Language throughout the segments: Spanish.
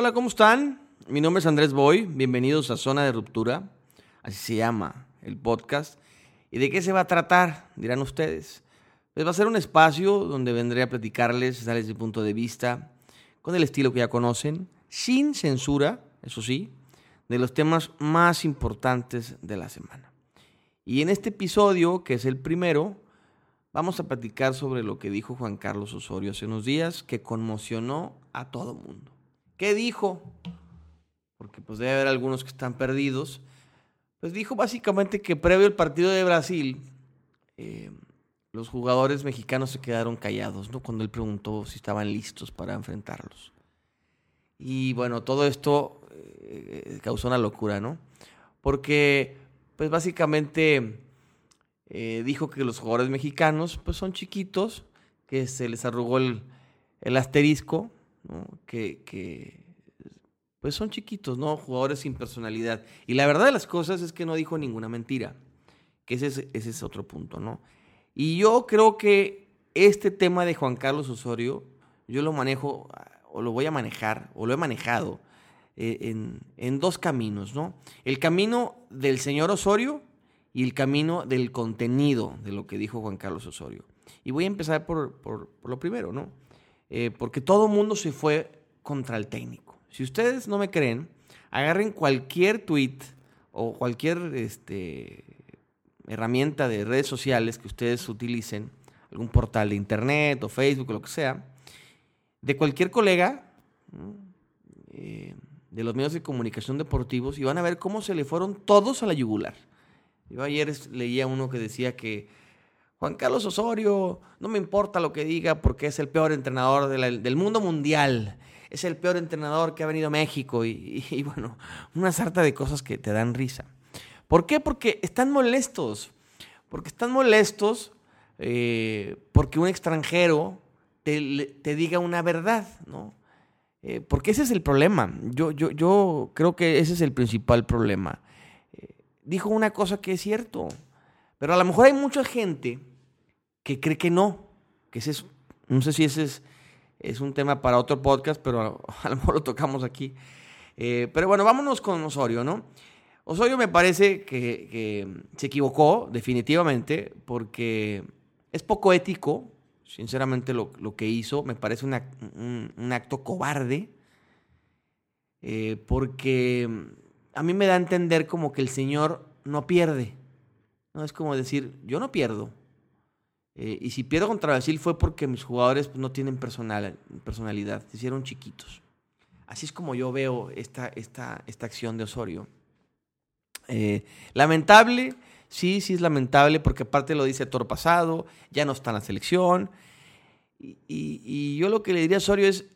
Hola, ¿cómo están? Mi nombre es Andrés Boy, bienvenidos a Zona de Ruptura, así se llama el podcast. ¿Y de qué se va a tratar? Dirán ustedes. Pues va a ser un espacio donde vendré a platicarles, darles mi punto de vista, con el estilo que ya conocen, sin censura, eso sí, de los temas más importantes de la semana. Y en este episodio, que es el primero, vamos a platicar sobre lo que dijo Juan Carlos Osorio hace unos días, que conmocionó a todo mundo. ¿Qué dijo? Porque pues debe haber algunos que están perdidos. Pues dijo básicamente que previo al partido de Brasil, eh, los jugadores mexicanos se quedaron callados, ¿no? Cuando él preguntó si estaban listos para enfrentarlos. Y bueno, todo esto eh, causó una locura, ¿no? Porque, pues básicamente eh, dijo que los jugadores mexicanos, pues son chiquitos, que se les arrugó el, el asterisco, que, que, pues son chiquitos, ¿no? Jugadores sin personalidad. Y la verdad de las cosas es que no dijo ninguna mentira, que ese es, ese es otro punto, ¿no? Y yo creo que este tema de Juan Carlos Osorio, yo lo manejo, o lo voy a manejar, o lo he manejado, eh, en, en, dos caminos, ¿no? El camino del señor Osorio y el camino del contenido de lo que dijo Juan Carlos Osorio. Y voy a empezar por, por, por lo primero, ¿no? Eh, porque todo el mundo se fue contra el técnico. Si ustedes no me creen, agarren cualquier tweet o cualquier este, herramienta de redes sociales que ustedes utilicen, algún portal de internet o Facebook o lo que sea, de cualquier colega eh, de los medios de comunicación deportivos y van a ver cómo se le fueron todos a la yugular. Yo ayer leía uno que decía que Juan Carlos Osorio, no me importa lo que diga porque es el peor entrenador del mundo mundial. Es el peor entrenador que ha venido a México y, bueno, una sarta de cosas que te dan risa. ¿Por qué? Porque están molestos. Porque están molestos eh, porque un extranjero te, te, diga una verdad, ¿no? Eh, porque ese es el problema. Yo, yo, yo creo que ese es el principal problema. Eh, dijo una cosa que es cierto, pero a lo mejor hay mucha gente que cree que no, que ese es, no sé si ese es, un tema para otro podcast, pero a, lo mejor lo tocamos aquí. Eh, pero bueno, vámonos con Osorio, ¿no? Osorio me parece que, se equivocó definitivamente porque es poco ético, sinceramente lo, lo que hizo, me parece un, acto cobarde, eh, porque a mí me da a entender como que el señor no pierde, ¿no? Es como decir, yo no pierdo, eh, y si pierdo contra Brasil fue porque mis jugadores pues, no tienen personal, personalidad, se hicieron chiquitos. Así es como yo veo esta, esta, esta acción de Osorio. Eh, lamentable, sí, sí es lamentable, porque aparte lo dice Toro pasado, ya no está en la selección. Y, yo lo que le diría a Osorio es,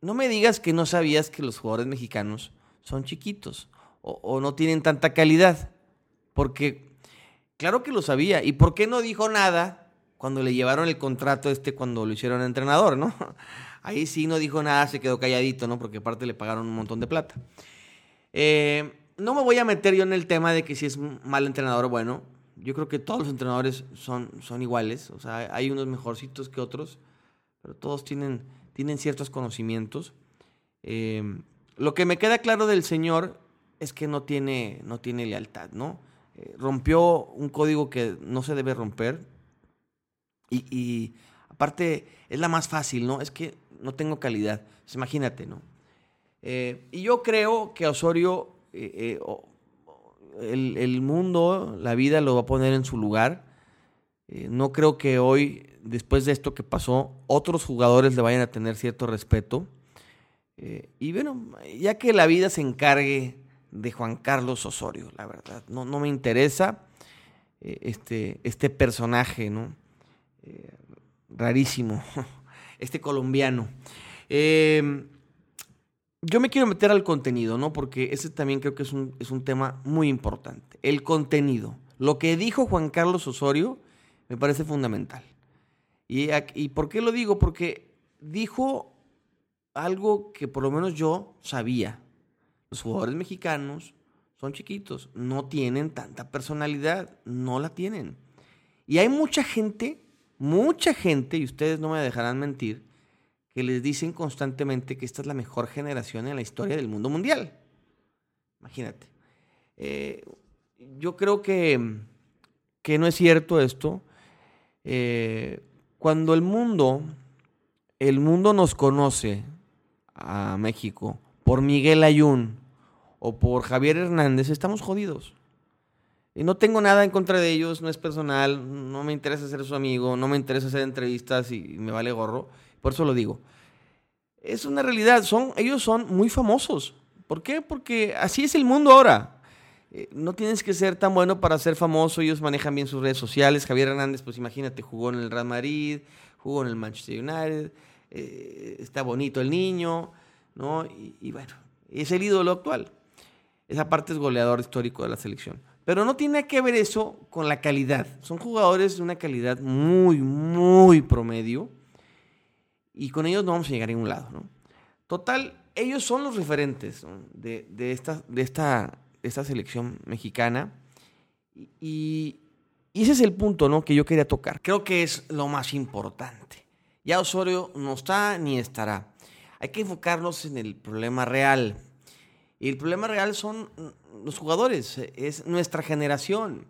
no me digas que no sabías que los jugadores mexicanos son chiquitos o no tienen tanta calidad, porque claro que lo sabía. ¿Y por qué no dijo nada cuando le llevaron el contrato este cuando lo hicieron entrenador, ¿no? Ahí sí no dijo nada, se quedó calladito, ¿no? Porque aparte le pagaron un montón de plata. Eh, no me voy a meter yo en el tema de que si es mal entrenador bueno. Yo creo que todos los entrenadores son, son iguales. O sea, hay unos mejorcitos que otros, pero todos tienen, tienen ciertos conocimientos. Eh, lo que me queda claro del señor es que no tiene, no tiene lealtad, ¿no? Eh, rompió un código que no se debe romper y, y, aparte es la más fácil, ¿no? Es que no tengo calidad. Pues imagínate, ¿no? Eh, y yo creo que Osorio, eh, eh, el, el, mundo, la vida lo va a poner en su lugar. No creo que hoy, después de esto que pasó, otros jugadores le vayan a tener cierto respeto. Y bueno, ya que la vida se encargue de Juan Carlos Osorio, la verdad, no, no me interesa este, este personaje, ¿no? Rarísimo, este colombiano. Eh, yo me quiero meter al contenido, ¿no? Porque ese también creo que es un, es un tema muy importante. El contenido. Lo que dijo Juan Carlos Osorio me parece fundamental. ¿Y, ¿Y por qué lo digo? Porque dijo algo que por lo menos yo sabía. Los jugadores mexicanos son chiquitos, no tienen tanta personalidad, no la tienen. Y hay mucha gente mucha gente, y ustedes no me dejarán mentir, que les dicen constantemente que esta es la mejor generación en la historia del mundo mundial. Imagínate. Eh, yo creo que, que, no es cierto esto. Eh, cuando el mundo, el mundo nos conoce a México por Miguel Ayun o por Javier Hernández, estamos jodidos. Y no tengo nada en contra de ellos, no es personal, no me interesa ser su amigo, no me interesa hacer entrevistas y me vale gorro. Por eso lo digo. Es una realidad, son, ellos son muy famosos. ¿Por qué? Porque así es el mundo ahora. Eh, no tienes que ser tan bueno para ser famoso, ellos manejan bien sus redes sociales. Javier Hernández, pues imagínate, jugó en el Real Madrid, jugó en el Manchester United, eh, está bonito el niño, ¿no? Y, y bueno, es el ídolo actual. Esa parte es goleador histórico de la selección. Pero no tiene que ver eso con la calidad. Son jugadores de una calidad muy, muy promedio. Y con ellos no vamos a llegar a ningún lado. ¿no? Total, ellos son los referentes de, esta, selección mexicana. Y, y, ese es el punto ¿no? que yo quería tocar. Creo que es lo más importante. Ya Osorio no está ni estará. Hay que enfocarnos en el problema real. Y el problema real son los jugadores, es nuestra generación.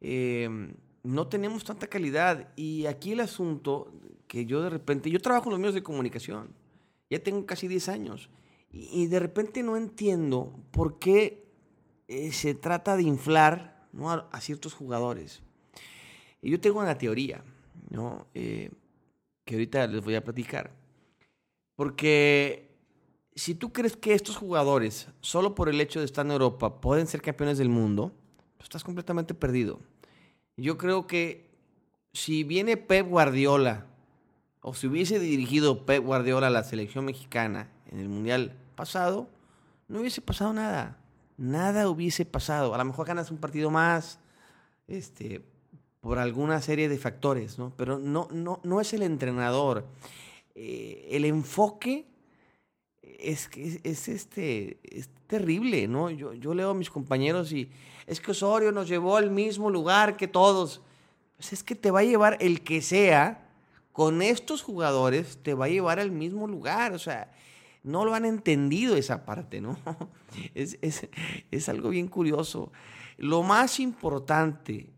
Em, no tenemos tanta calidad. Y aquí el asunto que yo de repente, yo trabajo en los medios de comunicación, ya tengo casi 10 años, y, de repente no entiendo por qué eh, se trata de inflar a, ciertos jugadores. Y yo tengo una teoría, ¿no? Eh, que ahorita les voy a platicar. Porque si tú crees que estos jugadores, solo por el hecho de estar en Europa, pueden ser campeones del mundo, pues estás completamente perdido. Yo creo que si viene Pep Guardiola, o si hubiese dirigido Pep Guardiola a la selección mexicana en el Mundial pasado, no hubiese pasado nada. Nada hubiese pasado. A lo mejor ganas un partido más, este, por alguna serie de factores, ¿no? Pero no, no, no es el entrenador. Eh, el enfoque es que es, este, es terrible, ¿no? Yo, yo leo a mis compañeros y es que Osorio nos llevó al mismo lugar que todos. Pues es que te va a llevar el que sea, con estos jugadores, te va a llevar al mismo lugar. O sea, no lo han entendido esa parte, ¿no? Es, es, es algo bien curioso. Lo más importante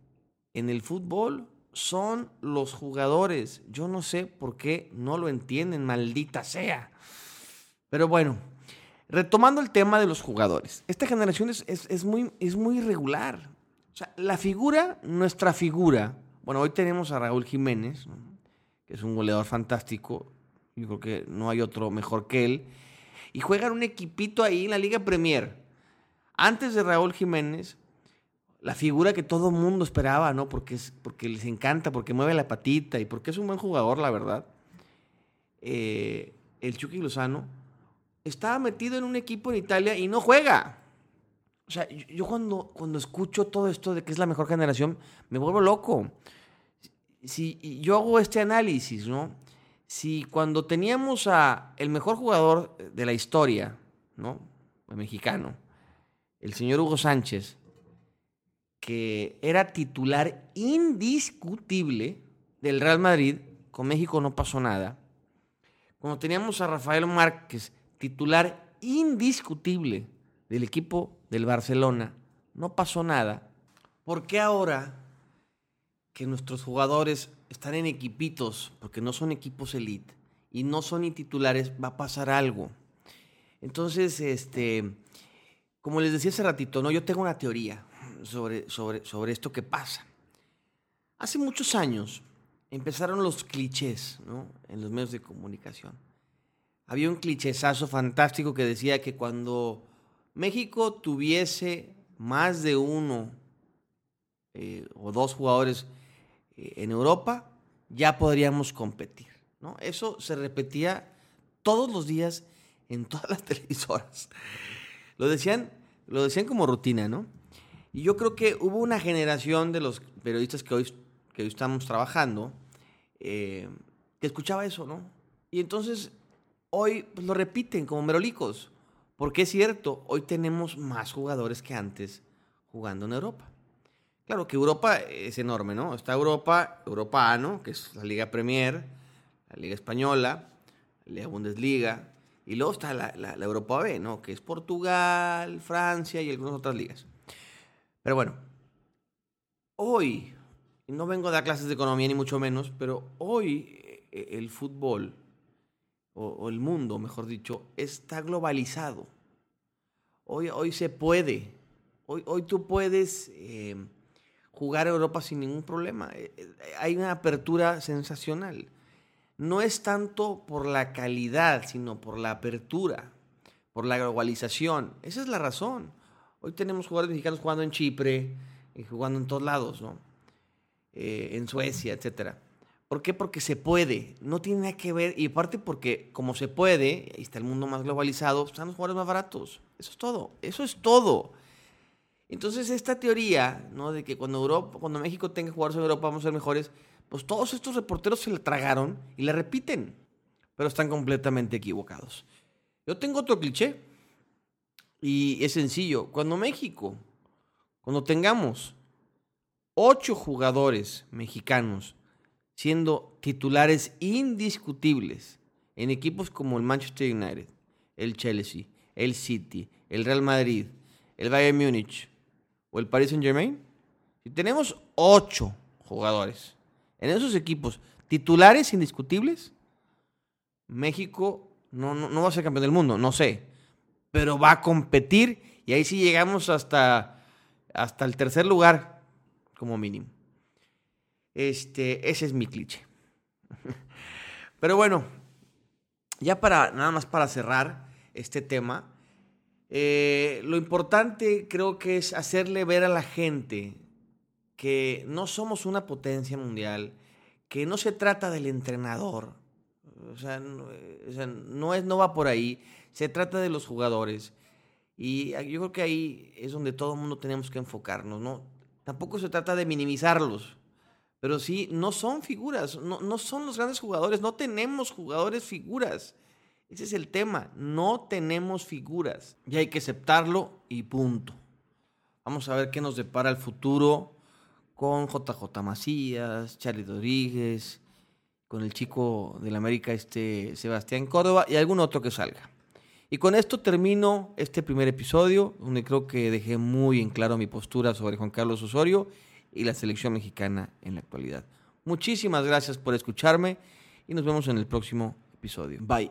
en el fútbol son los jugadores. Yo no sé por qué no lo entienden, maldita sea. Pero bueno, retomando el tema de los jugadores. Esta generación es, muy, es muy irregular. O sea, la figura, nuestra figura. Bueno, hoy tenemos a Raúl Jiménez, que es un goleador fantástico. Yo creo que no hay otro mejor que él. Y juegan un equipito ahí en la Liga Premier. Antes de Raúl Jiménez, la figura que todo el mundo esperaba, ¿no? Porque, es, porque les encanta, porque mueve la patita y porque es un buen jugador, la verdad. Eh, el Chucky Lozano estaba metido en un equipo en Italia y no juega. O sea, yo cuando, cuando escucho todo esto de que es la mejor generación, me vuelvo loco. Si yo hago este análisis, ¿no? Si cuando teníamos a el mejor jugador de la historia, ¿no? Mexicano, el señor Hugo Sánchez, que era titular indiscutible del Real Madrid, con México no pasó nada. Cuando teníamos a Rafael Márquez, titular indiscutible del equipo del Barcelona, no pasó nada. ¿Por qué ahora que nuestros jugadores están en equipitos, porque no son equipos elite y no son ni titulares, va a pasar algo? Entonces, este, como les decía hace ratito, ¿no? yo tengo una teoría sobre, sobre, sobre esto que pasa. Hace muchos años empezaron los clichés en los medios de comunicación había un clichésazo fantástico que decía que cuando México tuviese más de uno eh, o dos jugadores eh, en Europa, ya podríamos competir. ¿no? Eso se repetía todos los días en todas las televisoras. Lo decían, lo decían como rutina, ¿no? Y yo creo que hubo una generación de los periodistas que hoy, que hoy estamos trabajando eh, que escuchaba eso, ¿no? Y entonces hoy pues, lo repiten como merolicos. Porque es cierto, hoy tenemos más jugadores que antes jugando en Europa. Claro que Europa es enorme, ¿no? Está Europa, Europa A, ¿no? Que es la Liga Premier, la Liga Española, la Bundesliga, y luego está la, la, Europa B, ¿no? Que es Portugal, Francia y algunas otras ligas. Pero bueno, hoy, no vengo a dar clases de economía ni mucho menos, pero hoy eh, el fútbol, o, el mundo, mejor dicho, está globalizado. Hoy, hoy se puede. Hoy, hoy tú puedes eh, jugar a Europa sin ningún problema. Eh, hay una apertura sensacional no es tanto por la calidad, sino por la apertura, por la globalización. Esa es la razón. Hoy tenemos jugadores mexicanos jugando en Chipre, y jugando en todos lados, ¿no? Eh, en Suecia, etc. ¿Por qué? Porque se puede. No tiene nada que ver. Y aparte porque como se puede, ahí está el mundo más globalizado, están los jugadores más baratos. Eso es todo. Eso es todo. Entonces esta teoría, ¿no? De que cuando Europa, cuando México tenga jugadores en Europa vamos a ser mejores, pues todos estos reporteros se la tragaron y la repiten, pero están completamente equivocados. Yo tengo otro cliché y es sencillo. Cuando México, cuando tengamos ocho jugadores mexicanos siendo titulares indiscutibles en equipos como el Manchester United, el Chelsea, el City, el Real Madrid, el Bayern Múnich o el Paris Saint Germain, si tenemos ocho jugadores en esos equipos titulares indiscutibles, México no, no, va a ser campeón del mundo, no sé, pero va a competir y ahí sí llegamos hasta, hasta el tercer lugar como mínimo. Este, ese es mi cliché. Pero bueno, ya para nada más para cerrar este tema, eh, lo importante creo que es hacerle ver a la gente que no somos una potencia mundial, que no se trata del entrenador, o sea, no, es, no va por ahí, se trata de los jugadores. Y yo creo que ahí es donde todo el mundo tenemos que enfocarnos, ¿no? Tampoco se trata de minimizarlos, pero sí, no son figuras, no, no son los grandes jugadores, no tenemos jugadores figuras. Ese es el tema, no tenemos figuras. Y hay que aceptarlo y punto. Vamos a ver qué nos depara el futuro con JJ Macías, Charlie Rodríguez, con el chico del América este Sebastián Córdoba y algún otro que salga. Y con esto termino este primer episodio, donde creo que dejé muy en claro mi postura sobre Juan Carlos Osorio y la selección mexicana en la actualidad. Muchísimas gracias por escucharme y nos vemos en el próximo episodio. Bye.